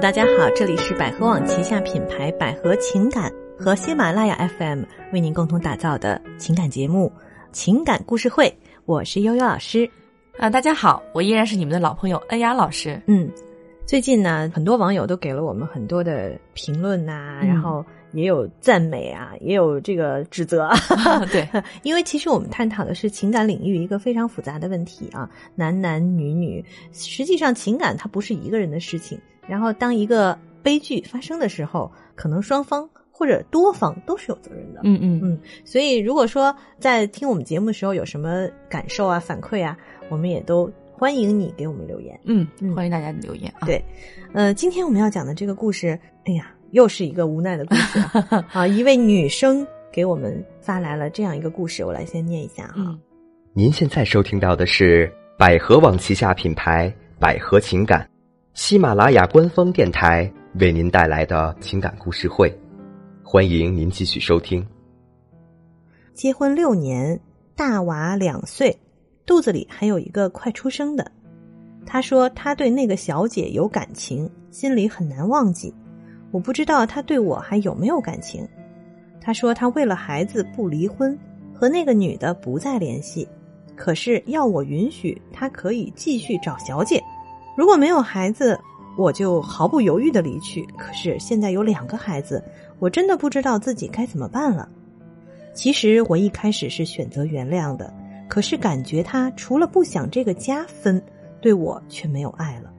大家好，这里是百合网旗下品牌百合情感和喜马拉雅 FM 为您共同打造的情感节目《情感故事会》，我是悠悠老师。啊，大家好，我依然是你们的老朋友恩雅老师。嗯，最近呢，很多网友都给了我们很多的评论呐、嗯然后也有赞美啊，也有这个指责。对，因为其实我们探讨的是情感领域一个非常复杂的问题啊，男男女女，实际上情感它不是一个人的事情。然后当一个悲剧发生的时候，可能双方或者多方都是有责任的。嗯嗯嗯，所以如果说在听我们节目的时候有什么感受啊、反馈啊，我们也都欢迎你给我们留言。嗯嗯欢迎大家留言啊。对，呃，今天我们要讲的这个故事，哎呀，又是一个无奈的故事啊！啊一位女生给我们发来了这样一个故事，我来先念一下哈。嗯您现在收听到的是百合网旗下品牌百合情感，喜马拉雅官方电台为您带来的情感故事会，欢迎您继续收听。结婚六年，大娃两岁，肚子里还有一个快出生的。他说他对那个小姐有感情，心里很难忘记。我不知道他对我还有没有感情。他说他为了孩子不离婚，和那个女的不再联系，可是要我允许他可以继续找小姐。如果没有孩子，我就毫不犹豫的离去。可是现在有两个孩子，我真的不知道自己该怎么办了。其实我一开始是选择原谅的，可是感觉他除了不想这个家分，对我却没有爱了。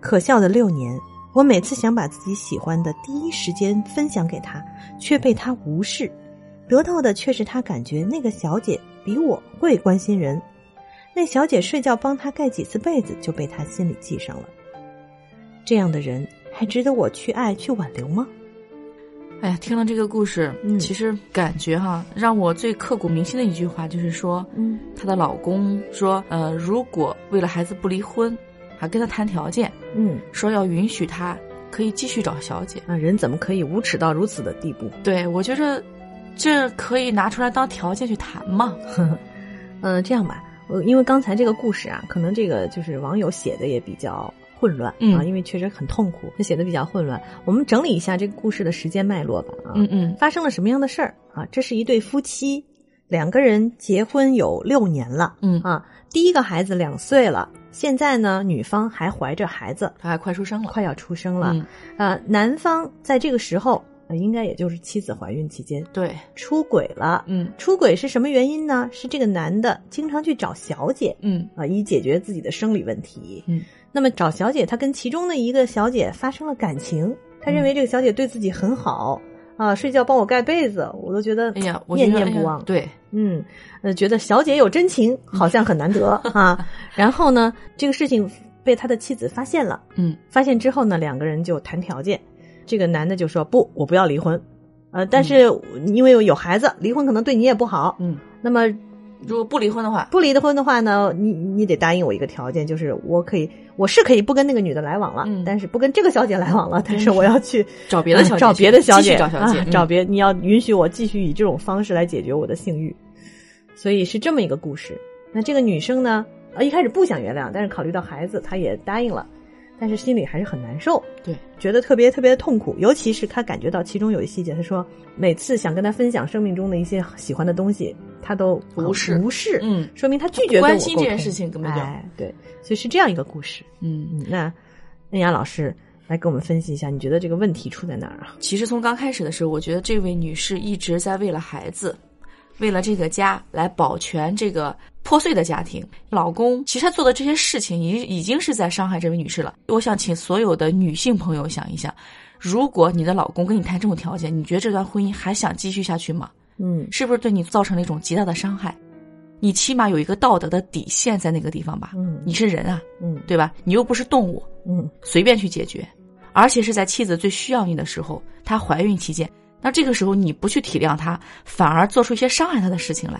可笑的六年，我每次想把自己喜欢的第一时间分享给他，却被他无视，得到的却是他感觉那个小姐比我会关心人。那小姐睡觉帮他盖几次被子，就被他心里记上了。这样的人还值得我去爱去挽留吗？哎呀，听了这个故事，嗯其实感觉哈，让我最刻骨铭心的一句话就是说，嗯她的老公说，呃，如果为了孩子不离婚，还跟她谈条件，嗯说要允许她可以继续找小姐。啊，人怎么可以无耻到如此的地步？对我觉着，这可以拿出来当条件去谈嘛。嗯，这样吧，我因为刚才这个故事啊，可能这个就是网友写的也比较混乱、嗯啊，因为确实很痛苦，他写的比较混乱。我们整理一下这个故事的时间脉络吧啊，嗯嗯发生了什么样的事儿啊？这是一对夫妻，两个人结婚有六年了嗯，啊，第一个孩子两岁了，现在呢，女方还怀着孩子，她还快出生了。快要出生了，嗯，啊，男方在这个时候，呃应该也就是妻子怀孕期间对，出轨了。嗯出轨是什么原因呢？是这个男的经常去找小姐嗯啊，以解决自己的生理问题。嗯，那么找小姐，他跟其中的一个小姐发生了感情，他嗯认为这个小姐对自己很好、啊，睡觉帮我盖被子，我都觉得哎呀，念念不忘。对，嗯，呃，觉得小姐有真情，好像很难得啊。然后呢，这个事情被他的妻子发现了，嗯发现之后呢，两个人就谈条件。这个男的就说不，我不要离婚，呃，但是因为有孩子，离婚可能对你也不好。嗯，那么如果不离婚的话，不离的婚的话呢，你你得答应我一个条件，就是我可以，我是可以不跟那个女的来往了，嗯。但是不跟这个小姐来往了，但是我要去找别的小姐找别的小姐，找小姐嗯。啊找别，你要允许我继续以这种方式来解决我的性欲，所以是这么一个故事。那这个女生呢，呃，一开始不想原谅，但是考虑到孩子，她也答应了，但是心里还是很难受，对，觉得特别特别的痛苦，尤其是他感觉到其中有一细节，他说每次想跟他分享生命中的一些喜欢的东西，他都无视无视，嗯说明他拒绝关心这件事情根本就哎，对，所以是这样一个故事。嗯。嗯，那恩雅老师来给我们分析一下，你觉得这个问题出在哪儿啊？其实从刚开始的时候，我觉得这位女士一直在为了孩子，为了这个家来保全这个破碎的家庭。老公其实他做的这些事情，已已经是在伤害这位女士了。我想请所有的女性朋友想一想，如果你的老公跟你谈这种条件，你觉得这段婚姻还想继续下去吗？嗯是不是对你造成了一种极大的伤害？你起码有一个道德的底线在那个地方吧？嗯你是人啊，嗯对吧？你又不是动物，嗯随便去解决，而且是在妻子最需要你的时候，她怀孕期间，那这个时候你不去体谅她，反而做出一些伤害她的事情来。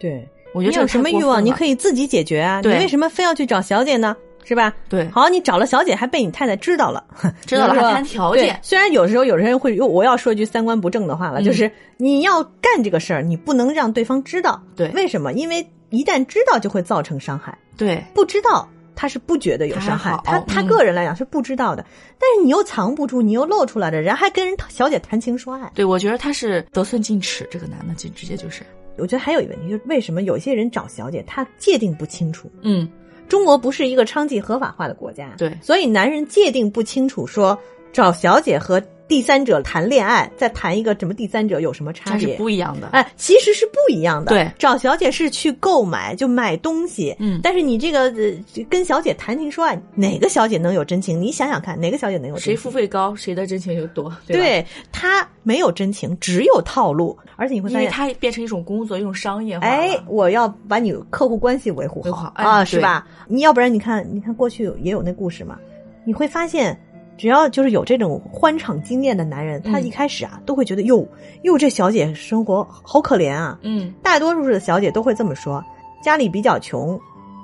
对，我觉得这个你有什么欲望，你可以自己解决啊。你为什么非要去找小姐呢？是吧？对好，你找了小姐，还被你太太知道了，知道了 还谈条件虽然有时候有人会，我要说一句三观不正的话了，嗯就是你要干这个事儿，你不能让对方知道。对为什么？因为一旦知道就会造成伤害，对，不知道他是不觉得有伤害他，他个人来讲是不知道的。但是你又藏不住，你又露出来了，人还跟人小姐谈情说爱。对，我觉得他是得寸进尺，这个男的就直接就是，我觉得还有一个问题，就是为什么有些人找小姐，他界定不清楚。嗯，中国不是一个娼妓合法化的国家，对所以男人界定不清楚，说找小姐和第三者谈恋爱，再谈一个什么第三者有什么差他是别？不一样的。哎，其实是不一样的。对找小姐是去购买，就买东西。嗯但是你这个呃跟小姐谈情说爱，哪个小姐能有真情？你想想看，哪个小姐能有真情？谁付费高，谁的真情就多，对吧？对她没有真情，只有套路，而且你会因为发现。它变成一种工作，一种商业化。哎，我要把你客户关系维护维护好哎啊，是吧？你要不然你看，你看过去也有那故事嘛，你会发现，只要就是有这种欢场经验的男人，他嗯一开始啊都会觉得哟哟，这小姐生活好可怜啊，嗯。大多数的小姐都会这么说：家里比较穷，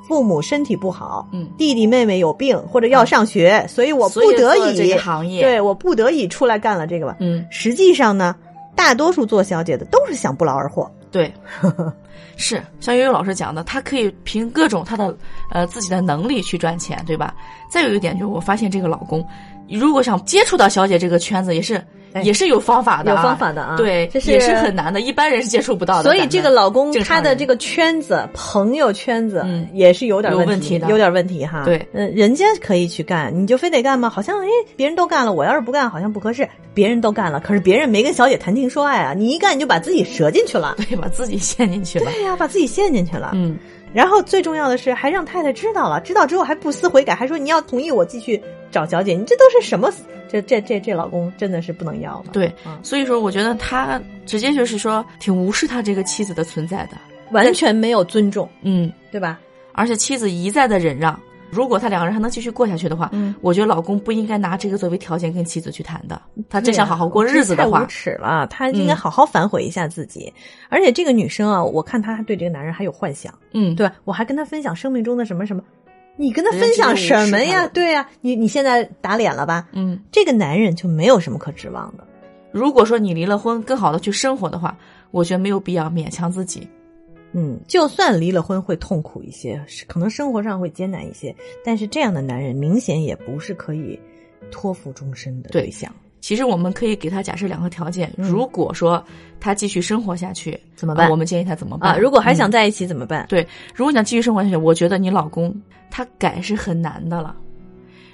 父母身体不好，嗯，弟弟妹妹有病或者要上学，所以我不得已这个行业。对我不得已出来干了这个吧。嗯，实际上呢，大多数做小姐的都是想不劳而获。对，是像悠悠老师讲的，他可以凭各种他的呃自己的能力去赚钱，对吧？再有一点就是，我发现这个老公，如果想接触到小姐这个圈子，也是、也是有方法的、有方法的啊对，这是也是很难的，一般人是接触不到的。所以这个老公他的这个圈子、朋友圈子嗯也是有点有问问题的有点问题哈。对嗯，人家可以去干，你就非得干吗？好像哎，别人都干了，我要是不干，好像不合适。别人都干了，可是别人没跟小姐谈情说爱啊，你一干你就把自己折进去了。对把自己陷进去了。对呀、把自己陷进去了。嗯，然后最重要的是，还让太太知道了，知道之后还不思悔改，还说你要同意我继续找小姐，你这都是什么？这这这这老公真的是不能要了。对嗯，所以说我觉得他直接就是说挺无视他这个妻子的存在的。完全没有尊重，嗯，对吧？而且妻子一再的忍让。如果他两个人还能继续过下去的话，嗯我觉得老公不应该拿这个作为条件跟妻子去谈的。他真想好好过日子的话太无，耻了，他应该嗯好好反悔一下自己。而且这个女生啊，我看她对这个男人还有幻想，嗯，对吧？我还跟她分享生命中的什么什么，你跟他分享什么呀？对呀、你你现在打脸了吧？嗯，这个男人就没有什么可指望的。如果说你离了婚，更好的去生活的话，我觉得没有必要勉强自己。嗯，就算离了婚会痛苦一些，可能生活上会艰难一些，但是这样的男人明显也不是可以托付终身的对对象。其实我们可以给他假设两个条件，如果说他继续生活下去，嗯怎么办啊我们建议他怎么办？啊，如果还嗯想在一起怎么办？对，如果你想继续生活下去，我觉得你老公他改是很难的了。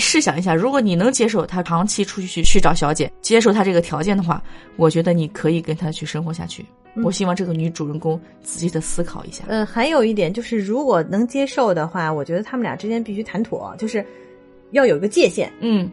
试想一下，如果你能接受他长期出去去找小姐，接受他这个条件的话，我觉得你可以跟他去生活下去。嗯我希望这个女主人公仔细的思考一下。呃，还有一点就是，如果能接受的话，我觉得他们俩之间必须谈妥，就是要有一个界限。嗯，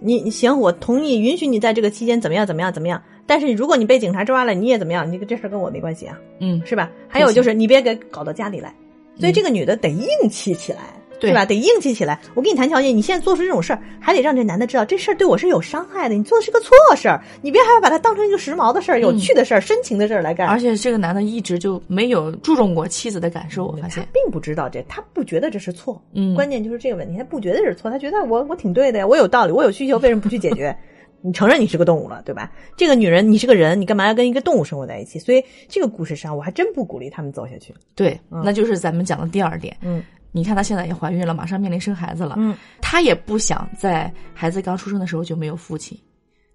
你你行，我同意，允许你在这个期间怎么样怎么样怎么样。但是如果你被警察抓了，你也怎么样？你这事跟我没关系啊，嗯，是吧？还有就是你别给搞到家里来。所以这个女的得硬气起来，对吧？得硬气起来。我跟你谈条件，你现在做出这种事儿，还得让这男的知道这事儿对我是有伤害的。你做的是个错事儿，你别还要把它当成一个时髦的事儿、有趣的事儿、深情的事儿来干。而且这个男的一直就没有注重过妻子的感受，我发他现。并不知道这，他不觉得这是错。嗯关键就是这个问题，他不觉得是错，他觉得我我挺对的呀，我有道理，我有需求，为什么不去解决？你承认你是个动物了，对吧？这个女人，你是个人，你干嘛要跟一个动物生活在一起？所以这个故事上，我还真不鼓励他们走下去。对，那就是咱们讲的第二点。嗯你看她现在也怀孕了，马上面临生孩子了。嗯，她也不想在孩子刚出生的时候就没有父亲，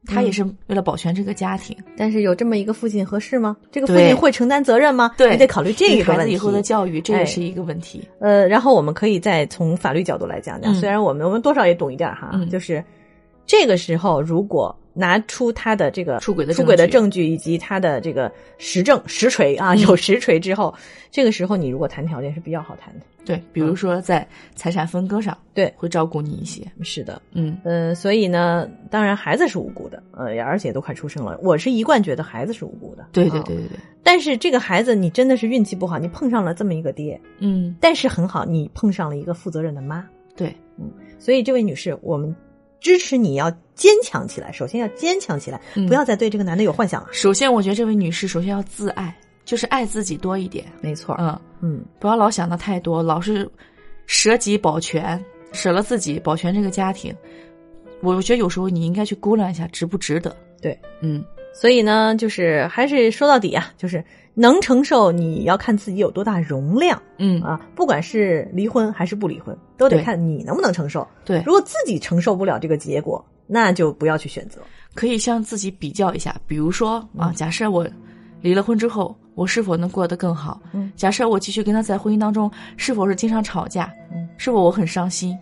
她也是为了保全这个家庭，但是有这么一个父亲合适吗？这个父亲会承担责任吗？对你得考虑这个。孩子以后的教育，这哎也是一个问题。呃，然后我们可以再从法律角度来讲讲，嗯虽然我们我们多少也懂一点哈，嗯就是这个时候如果拿出他的这个出轨的出轨的证证据以及他的这个实证实锤啊，嗯有实锤之后，这个时候你如果谈条件是比较好谈的。对，比如说在财产分割上，对会照顾你一些。是的，嗯，呃，所以呢，当然孩子是无辜的，呃，而且都快出生了，我是一贯觉得孩子是无辜的。啊对对对对对，但是这个孩子你真的是运气不好，你碰上了这么一个爹，嗯，但是很好，你碰上了一个负责任的妈。对，嗯所以这位女士，我们支持你要坚强起来，首先要坚强起来，嗯不要再对这个男的有幻想了。首先我觉得这位女士首先要自爱，就是爱自己多一点。没错，嗯，嗯，不要老想的太多，老是舍己保全，舍了自己保全这个家庭。我觉得有时候你应该去估量一下值不值得。对，嗯，所以呢，就是还是说到底啊，就是能承受，你要看自己有多大容量嗯啊。不管是离婚还是不离婚，都得看你能不能承受。对如，果自己承受不了这个结果，那就不要去选择。可以向自己比较一下，比如说啊，嗯假设我离了婚之后，我是否能过得更好？嗯假设我继续跟他在婚姻当中，是否是经常吵架？嗯，是否我很伤心？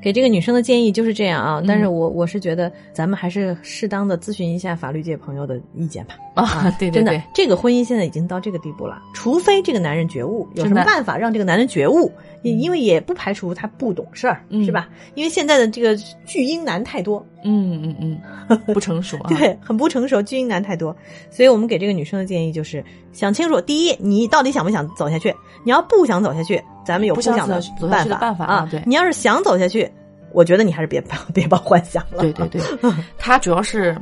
给这个女生的建议就是这样啊，嗯但是我我是觉得咱们还是适当的咨询一下法律界朋友的意见吧。啊，对对真的对，，这个婚姻现在已经到这个地步了，除非这个男人觉悟，有什么办法让这个男人觉悟？也因为也不排除他不懂事儿，嗯是吧？因为现在的这个巨婴男太多，嗯嗯嗯，不成熟啊。对，很不成熟，巨婴男太多，所以我们给这个女生的建议就是想清楚：第一，你到底想不想走下去？你要不想走下去，咱们有不想想的办法啊啊对你要是想走下去，我觉得你还是别 别抱幻想了。对对对，他主要是，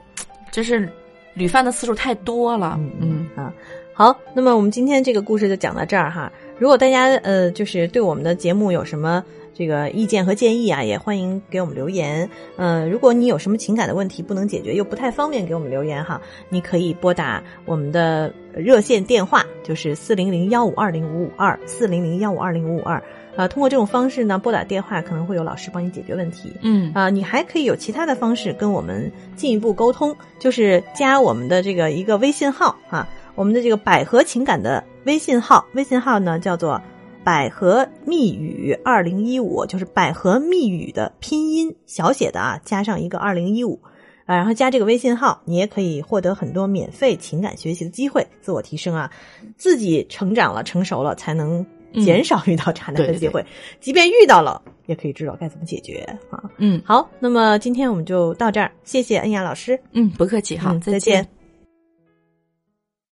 真是屡犯的次数太多了。嗯啊，好，那么我们今天这个故事就讲到这儿哈。如果大家呃就是对我们的节目有什么这个意见和建议啊，也欢迎给我们留言。嗯、如果你有什么情感的问题不能解决，又不太方便给我们留言哈，你可以拨打我们的热线电话，就是四零零幺五二零五五二四零零幺五二零五五二。啊，通过这种方式呢，拨打电话可能会有老师帮你解决问题。嗯啊，你还可以有其他的方式跟我们进一步沟通，就是加我们的这个一个微信号啊，我们的这个百合情感的微信号，微信号呢叫做百合密语二零一五，就是百合密语的拼音小写的啊，加上一个二零一五。啊，然后加这个微信号，你也可以获得很多免费情感学习的机会，自我提升啊，自己成长了、成熟了，才能减少遇到渣男的机会。即便遇到了，也可以知道该怎么解决啊。嗯好，那么今天我们就到这儿，谢谢恩雅老师，嗯，不客气，好，嗯再见见。